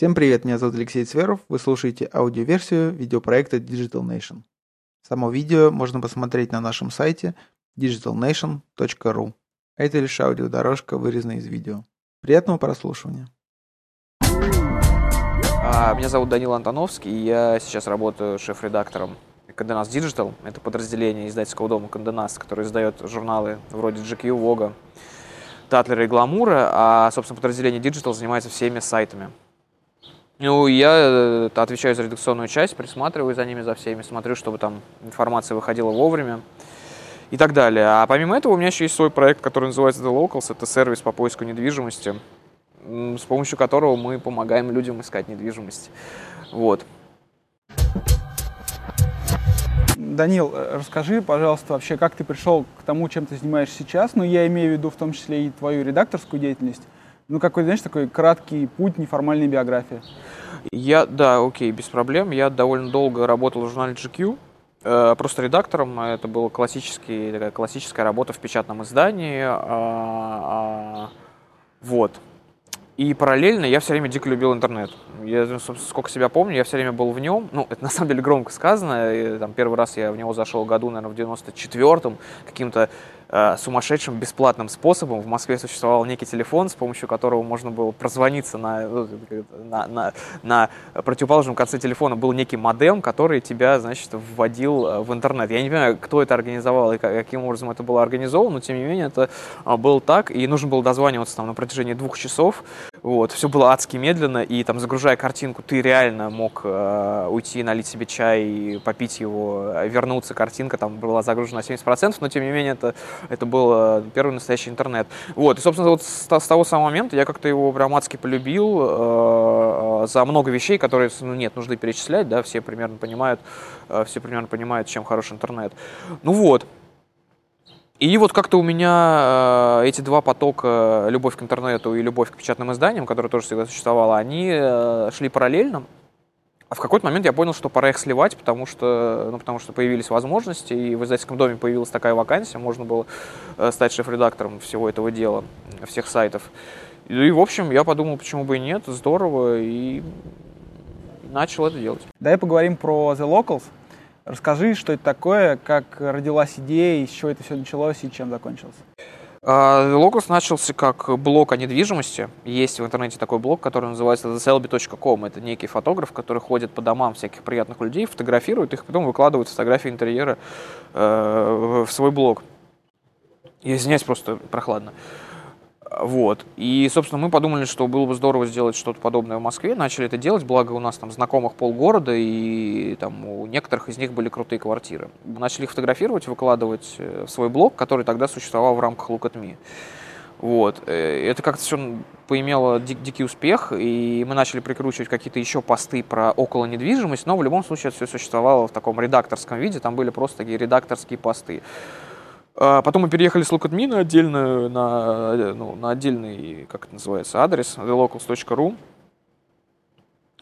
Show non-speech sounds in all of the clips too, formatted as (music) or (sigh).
Всем привет, меня зовут Алексей Цверов, вы слушаете аудиоверсию видеопроекта Digital Nation. Само видео можно посмотреть на нашем сайте digitalnation.ru. Это лишь аудиодорожка, вырезанная из видео. Приятного прослушивания. А, меня зовут Данил Антоновский, и я сейчас работаю шеф-редактором Конденас Digital. Это подразделение издательского дома Конденас, который издает журналы вроде GQ, Vogue, Татлера и Гламура, а, собственно, подразделение Digital занимается всеми сайтами. Ну, я э, отвечаю за редакционную часть, присматриваю за ними, за всеми, смотрю, чтобы там информация выходила вовремя и так далее. А помимо этого у меня еще есть свой проект, который называется The Locals. Это сервис по поиску недвижимости, с помощью которого мы помогаем людям искать недвижимость. Вот. Данил, э, расскажи, пожалуйста, вообще, как ты пришел к тому, чем ты занимаешься сейчас? Ну, я имею в виду в том числе и твою редакторскую деятельность. Ну, какой, знаешь, такой краткий путь, неформальной биографии. Я, да, окей, без проблем. Я довольно долго работал в журнале GQ, э, просто редактором. Это была такая классическая работа в печатном издании. А, а, вот. И параллельно я все время дико любил интернет. Я, сколько себя помню, я все время был в нем. Ну, это (laughs) на самом деле громко сказано. И, там, первый раз я в него зашел году, наверное, в 94-м, каким-то сумасшедшим бесплатным способом. В Москве существовал некий телефон, с помощью которого можно было прозвониться на, ну, на, на, на противоположном конце телефона был некий модем, который тебя, значит, вводил э, в интернет. Я не понимаю, кто это организовал и каким образом это было организовано, но тем не менее это а, было так, и нужно было дозваниваться там на протяжении двух часов. Вот, все было адски медленно, и там, загружая картинку, ты реально мог э, уйти, налить себе чай, попить его, вернуться, картинка там была загружена на 70%, но тем не менее это это был э, первый настоящий интернет. Вот, и, собственно, вот с, с того самого момента я как-то его прям адски полюбил э, э, за много вещей, которые, ну, нет нужды перечислять, да, все примерно понимают, э, все примерно понимают, чем хороший интернет. Ну вот, и вот как-то у меня э, эти два потока, любовь к интернету и любовь к печатным изданиям, которые тоже всегда существовала, они шли параллельно. А в какой-то момент я понял, что пора их сливать, потому что, ну, потому что появились возможности, и в издательском доме появилась такая вакансия, можно было э, стать шеф-редактором всего этого дела, всех сайтов. И, в общем, я подумал, почему бы и нет, здорово, и начал это делать. Давай поговорим про The Locals. Расскажи, что это такое, как родилась идея, из чего это все началось и чем закончилось. А, Локус начался как блог о недвижимости. Есть в интернете такой блог, который называется theselby.com. Это некий фотограф, который ходит по домам всяких приятных людей, фотографирует их, потом выкладывает фотографии интерьера э, в свой блог. Я извиняюсь, просто прохладно. Вот. И, собственно, мы подумали, что было бы здорово сделать что-то подобное в Москве. Начали это делать, благо у нас там знакомых полгорода, и там у некоторых из них были крутые квартиры. Начали их фотографировать, выкладывать э, в свой блог, который тогда существовал в рамках Look at Me. Вот. Э, это как-то все поимело дик дикий успех, и мы начали прикручивать какие-то еще посты про около недвижимость, но в любом случае это все существовало в таком редакторском виде, там были просто такие редакторские посты. А потом мы переехали с Lookatme на отдельную, на, ну, на отдельный, как это называется, адрес, thelocals.ru.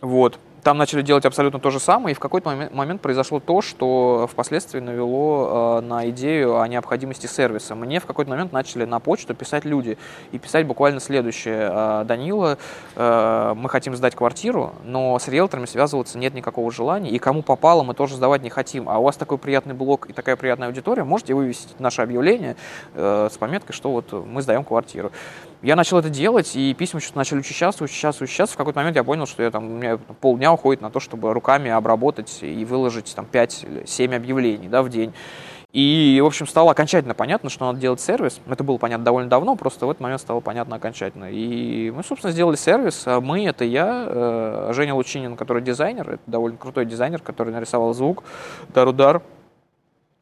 Вот там начали делать абсолютно то же самое, и в какой-то момент, произошло то, что впоследствии навело э, на идею о необходимости сервиса. Мне в какой-то момент начали на почту писать люди, и писать буквально следующее. «А, Данила, э, мы хотим сдать квартиру, но с риэлторами связываться нет никакого желания, и кому попало, мы тоже сдавать не хотим. А у вас такой приятный блог и такая приятная аудитория, можете вывесить наше объявление э, с пометкой, что вот мы сдаем квартиру. Я начал это делать, и письма что-то начали учащаться, учащаться, учащаться. В какой-то момент я понял, что я там, у меня полдня уходит на то, чтобы руками обработать и выложить там 5-7 объявлений да, в день. И, в общем, стало окончательно понятно, что надо делать сервис. Это было понятно довольно давно, просто в этот момент стало понятно окончательно. И мы, собственно, сделали сервис. А мы — это я, э, Женя Лучинин, который дизайнер, это довольно крутой дизайнер, который нарисовал звук, Дарудар,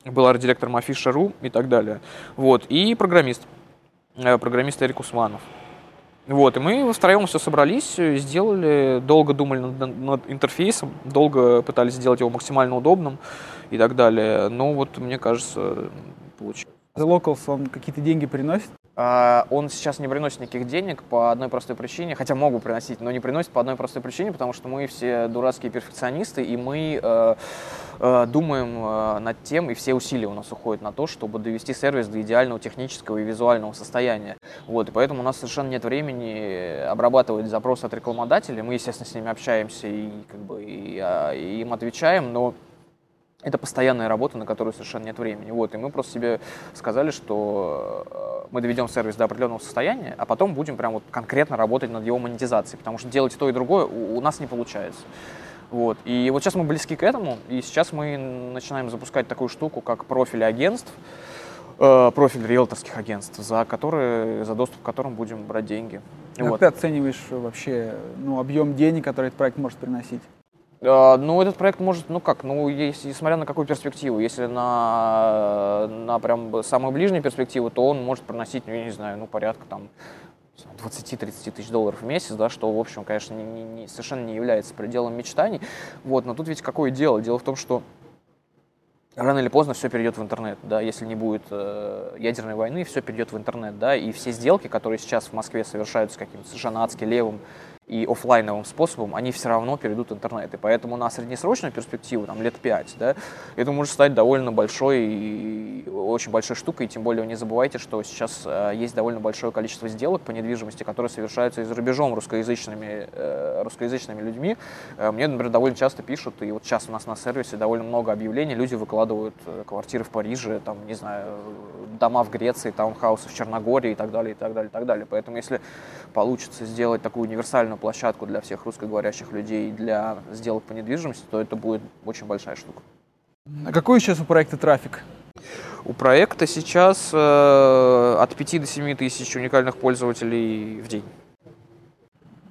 был арт-директором Афиша.ру и так далее. Вот. И программист. Э, программист Эрик Усманов. Вот, и мы втроем все собрались, сделали, долго думали над, над интерфейсом, долго пытались сделать его максимально удобным и так далее. Но вот, мне кажется, получилось. The Locals, он какие-то деньги приносит? А, он сейчас не приносит никаких денег по одной простой причине, хотя могу приносить, но не приносит по одной простой причине, потому что мы все дурацкие перфекционисты, и мы э, э, думаем э, над тем, и все усилия у нас уходят на то, чтобы довести сервис до идеального технического и визуального состояния. Вот, и поэтому у нас совершенно нет времени обрабатывать запросы от рекламодателей. Мы, естественно, с ними общаемся и, как бы, и, и им отвечаем, но это постоянная работа, на которую совершенно нет времени. Вот, и мы просто себе сказали, что э, мы доведем сервис до определенного состояния, а потом будем прям вот конкретно работать над его монетизацией, потому что делать то и другое у, у нас не получается. Вот. И вот сейчас мы близки к этому, и сейчас мы начинаем запускать такую штуку, как профили агентств, э, профиль риэлторских агентств, за, которые, за доступ к которым будем брать деньги. Как вот. ты оцениваешь вообще ну, объем денег, который этот проект может приносить? А, ну, этот проект может, ну как, ну, если, смотря на какую перспективу. Если на, на прям самую ближнюю перспективу, то он может проносить, ну, я не знаю, ну, порядка там 20-30 тысяч долларов в месяц, да, что, в общем, конечно, не, не, не, совершенно не является пределом мечтаний. Вот, но тут ведь какое дело? Дело в том, что рано или поздно все перейдет в интернет, да, если не будет э, ядерной войны, все перейдет в интернет, да, и все сделки, которые сейчас в Москве совершаются каким-то совершенно адски левым и офлайновым способом, они все равно перейдут в интернет. И поэтому на среднесрочную перспективу, там, лет 5, да, это может стать довольно большой и очень большой штукой. И тем более не забывайте, что сейчас э, есть довольно большое количество сделок по недвижимости, которые совершаются и за рубежом русскоязычными, э, русскоязычными людьми. Э, мне, например, довольно часто пишут, и вот сейчас у нас на сервисе довольно много объявлений, люди выкладывают э, квартиры в Париже, там, не знаю, дома в Греции, таунхаусы в Черногории и так далее, и так далее, и так далее. Поэтому если получится сделать такую универсальную площадку для всех русскоговорящих людей для сделок по недвижимости, то это будет очень большая штука. А какой сейчас у проекта трафик? У проекта сейчас э, от 5 до 7 тысяч уникальных пользователей в день.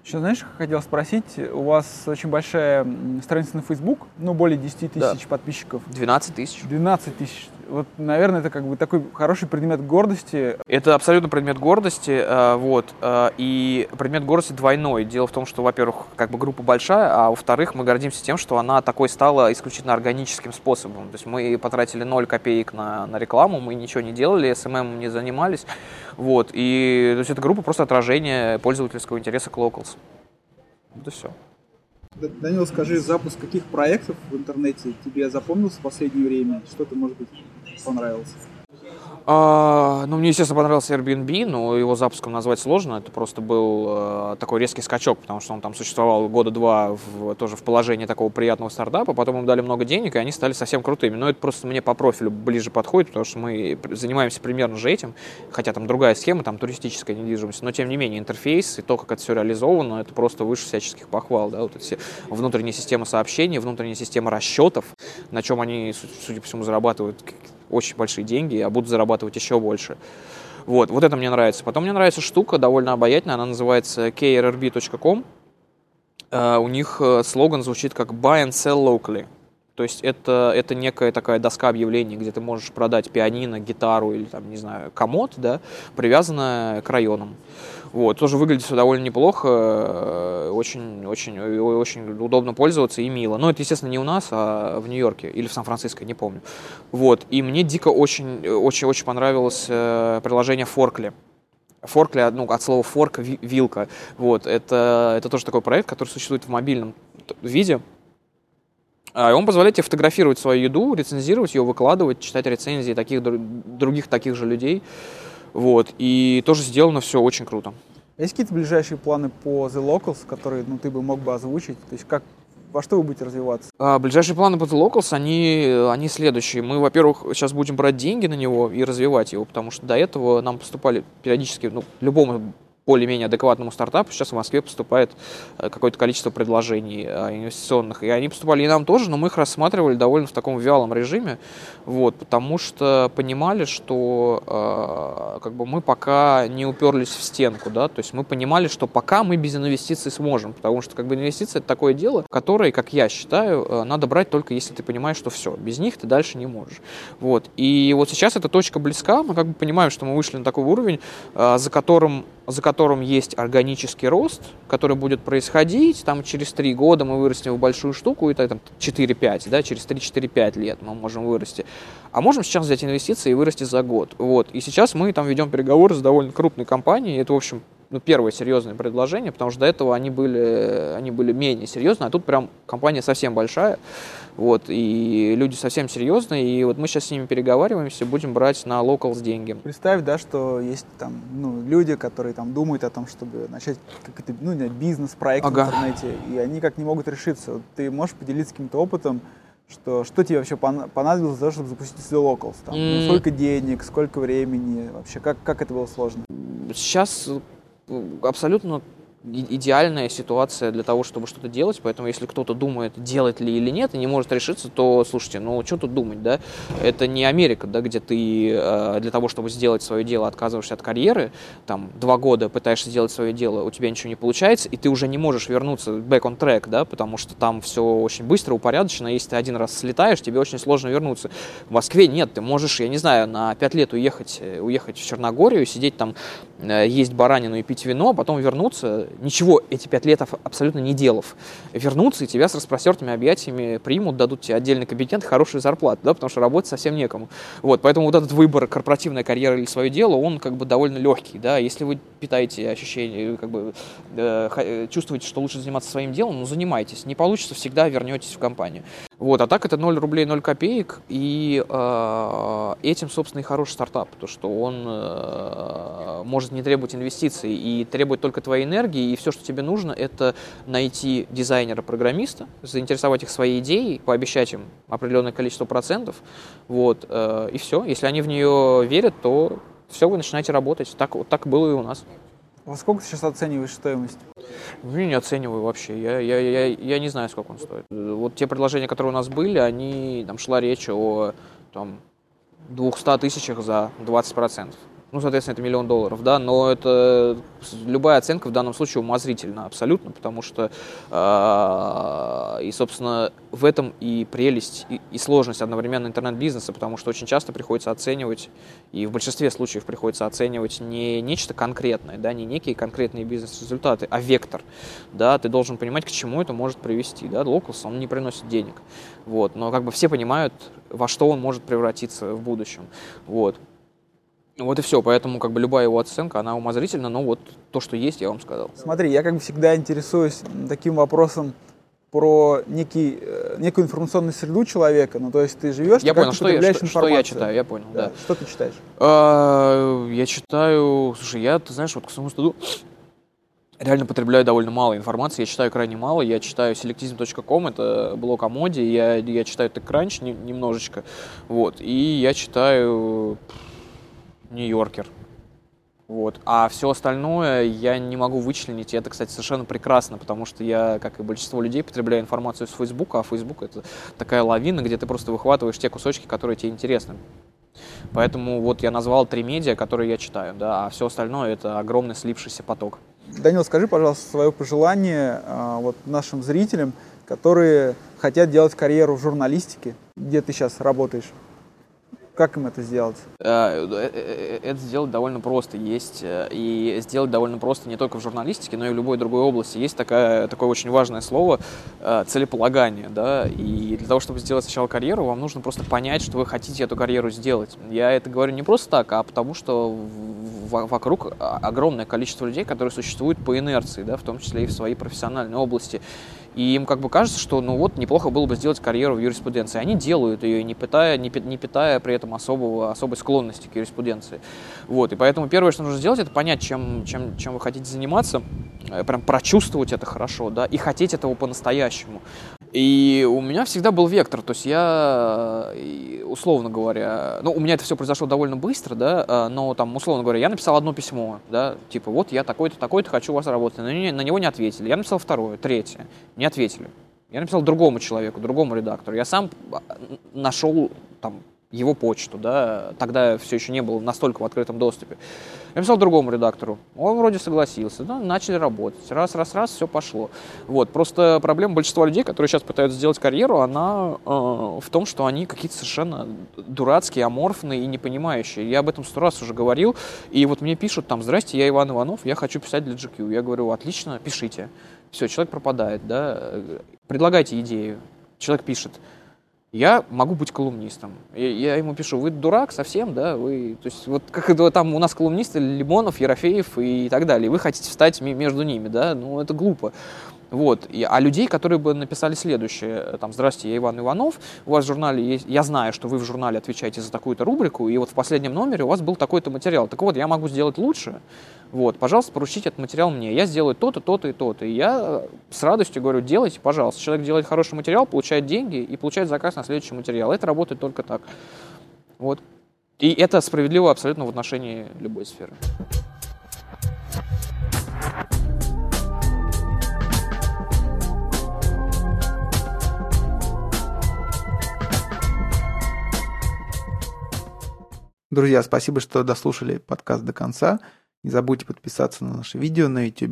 Еще, знаешь, хотел спросить, у вас очень большая страница на Facebook, ну, более 10 тысяч да. подписчиков. 12 тысяч. 12 тысяч. Вот, наверное, это как бы такой хороший предмет гордости. Это абсолютно предмет гордости, э, вот, э, и предмет гордости двойной. Дело в том, что, во-первых, как бы группа большая, а во-вторых, мы гордимся тем, что она такой стала исключительно органическим способом. То есть мы потратили 0 копеек на, на рекламу, мы ничего не делали, SMM не занимались, вот, и то есть эта группа просто отражение пользовательского интереса к Locals. И все. Данил, скажи, запуск каких проектов в интернете тебе запомнился в последнее время? Что ты, может быть, понравился? А, ну, мне, естественно, понравился Airbnb, но его запуском назвать сложно. Это просто был э, такой резкий скачок, потому что он там существовал года два в, тоже в положении такого приятного стартапа. Потом им дали много денег, и они стали совсем крутыми. Но это просто мне по профилю ближе подходит, потому что мы занимаемся примерно же этим. Хотя там другая схема, там туристическая недвижимость. Но, тем не менее, интерфейс и то, как это все реализовано, это просто выше всяческих похвал. Да? Вот эти все внутренняя система сообщений, внутренняя система расчетов, на чем они, судя по всему, зарабатывают очень большие деньги, а будут зарабатывать еще больше. Вот, вот это мне нравится. Потом мне нравится штука довольно обаятельная, она называется krrb.com. Uh, у них uh, слоган звучит как «Buy and sell locally». То есть это, это некая такая доска объявлений, где ты можешь продать пианино, гитару или, там, не знаю, комод, да, привязанная к районам. Вот, тоже выглядит все довольно неплохо, э, очень, очень, очень удобно пользоваться и мило. Но это, естественно, не у нас, а в Нью-Йорке или в Сан-Франциско, не помню. Вот, и мне дико очень, очень, очень понравилось э, приложение Forkly. Forkly, ну, от слова fork, вилка. Вот, это, это тоже такой проект, который существует в мобильном виде. А, он позволяет тебе фотографировать свою еду, рецензировать ее, выкладывать, читать рецензии таких других таких же людей. Вот. И тоже сделано все очень круто. Есть какие-то ближайшие планы по The Locals, которые ну, ты бы мог бы озвучить? То есть как, во что вы будете развиваться? А, ближайшие планы по The Locals, они, они следующие. Мы, во-первых, сейчас будем брать деньги на него и развивать его, потому что до этого нам поступали периодически, ну, любому более-менее адекватному стартапу сейчас в Москве поступает э, какое-то количество предложений э, инвестиционных. И они поступали и нам тоже, но мы их рассматривали довольно в таком вялом режиме, вот, потому что понимали, что э, как бы мы пока не уперлись в стенку, да, то есть мы понимали, что пока мы без инвестиций сможем, потому что как бы инвестиции это такое дело, которое, как я считаю, э, надо брать только если ты понимаешь, что все, без них ты дальше не можешь. Вот. И вот сейчас эта точка близка, мы как бы понимаем, что мы вышли на такой уровень, э, за которым за которым есть органический рост, который будет происходить, там через 3 года мы вырастем в большую штуку, и там 4-5, да, через 3-4-5 лет мы можем вырасти. А можем сейчас взять инвестиции и вырасти за год. Вот. И сейчас мы там ведем переговоры с довольно крупной компанией, это, в общем, ну, первое серьезное предложение, потому что до этого они были, они были менее серьезные, а тут прям компания совсем большая, вот, и люди совсем серьезные, и вот мы сейчас с ними переговариваемся, будем брать на locals деньги. Представь, да, что есть там, ну, люди, которые там думают о том, чтобы начать какой-то, ну, бизнес-проект ага. в интернете, и они как не могут решиться. Вот ты можешь поделиться каким-то опытом, что, что тебе вообще понадобилось для того, чтобы запустить свой локалс? Там, mm. ну, сколько денег, сколько времени, вообще, как, как это было сложно? Сейчас абсолютно идеальная ситуация для того, чтобы что-то делать, поэтому если кто-то думает, делать ли или нет, и не может решиться, то, слушайте, ну что тут думать, да? Это не Америка, да, где ты э, для того, чтобы сделать свое дело, отказываешься от карьеры, там, два года пытаешься сделать свое дело, у тебя ничего не получается, и ты уже не можешь вернуться back on track, да, потому что там все очень быстро, упорядочено, если ты один раз слетаешь, тебе очень сложно вернуться. В Москве нет, ты можешь, я не знаю, на пять лет уехать, э, уехать в Черногорию, сидеть там, э, есть баранину и пить вино, а потом вернуться, ничего эти пять лет абсолютно не делав, вернуться и тебя с распростертыми объятиями примут, дадут тебе отдельный кабинет, хорошую зарплату, да, потому что работать совсем некому. Вот, поэтому вот этот выбор, корпоративная карьера или свое дело, он как бы довольно легкий, да, если вы питаете ощущение, как бы э, чувствуете, что лучше заниматься своим делом, ну, занимайтесь. Не получится, всегда вернетесь в компанию. Вот, а так это 0 рублей 0 копеек, и э, этим, собственно, и хороший стартап, то что он э, может не требовать инвестиций и требует только твоей энергии, и все, что тебе нужно, это найти дизайнера-программиста, заинтересовать их своей идеей, пообещать им определенное количество процентов, вот, э, и все. Если они в нее верят, то все, вы начинаете работать. Так, так было и у нас. Во сколько ты сейчас оцениваешь стоимость? Ну, не оцениваю вообще. Я, я, я, я не знаю, сколько он стоит. Вот те предложения, которые у нас были, они, там шла речь о там, 200 тысячах за 20% ну, соответственно, это миллион долларов, да, но это любая оценка в данном случае умозрительна абсолютно, потому что, э, и, собственно, в этом и прелесть, и, и сложность одновременно интернет-бизнеса, потому что очень часто приходится оценивать, и в большинстве случаев приходится оценивать не нечто конкретное, да, не некие конкретные бизнес-результаты, а вектор, да, ты должен понимать, к чему это может привести, да, Locals, он не приносит денег, вот, но как бы все понимают, во что он может превратиться в будущем, вот. Вот и все, поэтому как бы любая его оценка, она умозрительна, но вот то, что есть, я вам сказал. Смотри, я как бы всегда интересуюсь таким вопросом про некий, э, некую информационную среду человека, ну то есть ты живешь, я ты понял, что я, что, что я читаю, я понял, да. да. Что ты читаешь? А, я читаю, слушай, я, ты знаешь, вот к своему стыду реально потребляю довольно мало информации, я читаю крайне мало, я читаю selectism.com, это блог о моде, я, я читаю TechCrunch немножечко, вот, и я читаю Нью-Йоркер. Вот. А все остальное я не могу вычленить. И это, кстати, совершенно прекрасно, потому что я, как и большинство людей, потребляю информацию с Фейсбука, а Фейсбук это такая лавина, где ты просто выхватываешь те кусочки, которые тебе интересны. Поэтому вот я назвал три медиа, которые я читаю, да, а все остальное это огромный слившийся поток. Данил, скажи, пожалуйста, свое пожелание э, вот нашим зрителям, которые хотят делать карьеру в журналистике, где ты сейчас работаешь. Как им это сделать? Э, э, э, это сделать довольно просто. Есть и сделать довольно просто не только в журналистике, но и в любой другой области. Есть такая, такое очень важное слово целеполагание. Да? И для того, чтобы сделать сначала карьеру, вам нужно просто понять, что вы хотите эту карьеру сделать. Я это говорю не просто так, а потому что вокруг огромное количество людей, которые существуют по инерции, да, в том числе и в своей профессиональной области. И им как бы кажется, что ну вот неплохо было бы сделать карьеру в юриспруденции. Они делают ее, не питая, не, не питая при этом особого, особой склонности к юриспруденции. Вот. И поэтому первое, что нужно сделать, это понять, чем, чем, чем вы хотите заниматься, э, прям прочувствовать это хорошо, да, и хотеть этого по-настоящему. И у меня всегда был вектор, то есть я, условно говоря, ну, у меня это все произошло довольно быстро, да, а, но там, условно говоря, я написал одно письмо, да, типа, вот я такой-то, такой-то, хочу у вас работать, на, на него не ответили. Я написал второе, третье, не ответили. Я написал другому человеку, другому редактору. Я сам а, нашел там его почту, да, тогда все еще не было настолько в открытом доступе. Я написал другому редактору, он вроде согласился, ну, начали работать, раз, раз, раз, все пошло. Вот, просто проблема большинства людей, которые сейчас пытаются сделать карьеру, она э, в том, что они какие-то совершенно дурацкие, аморфные и непонимающие. Я об этом сто раз уже говорил, и вот мне пишут там, здрасте, я Иван Иванов, я хочу писать для GQ. Я говорю, отлично, пишите. Все, человек пропадает, да, предлагайте идею. Человек пишет, я могу быть колумнистом. Я, ему пишу, вы дурак совсем, да, вы, то есть вот как это там у нас колумнисты Лимонов, Ерофеев и так далее, вы хотите встать между ними, да, ну это глупо. Вот. И, а людей, которые бы написали следующее, там, «Здравствуйте, я Иван Иванов, у вас в журнале есть, я знаю, что вы в журнале отвечаете за такую-то рубрику, и вот в последнем номере у вас был такой-то материал. Так вот, я могу сделать лучше, вот, пожалуйста, поручите этот материал мне. Я сделаю то-то, то-то и то-то. И я с радостью говорю, делайте, пожалуйста. Человек делает хороший материал, получает деньги и получает заказ на следующий материал. Это работает только так. Вот. И это справедливо абсолютно в отношении любой сферы. Друзья, спасибо, что дослушали подкаст до конца. Не забудьте подписаться на наше видео на YouTube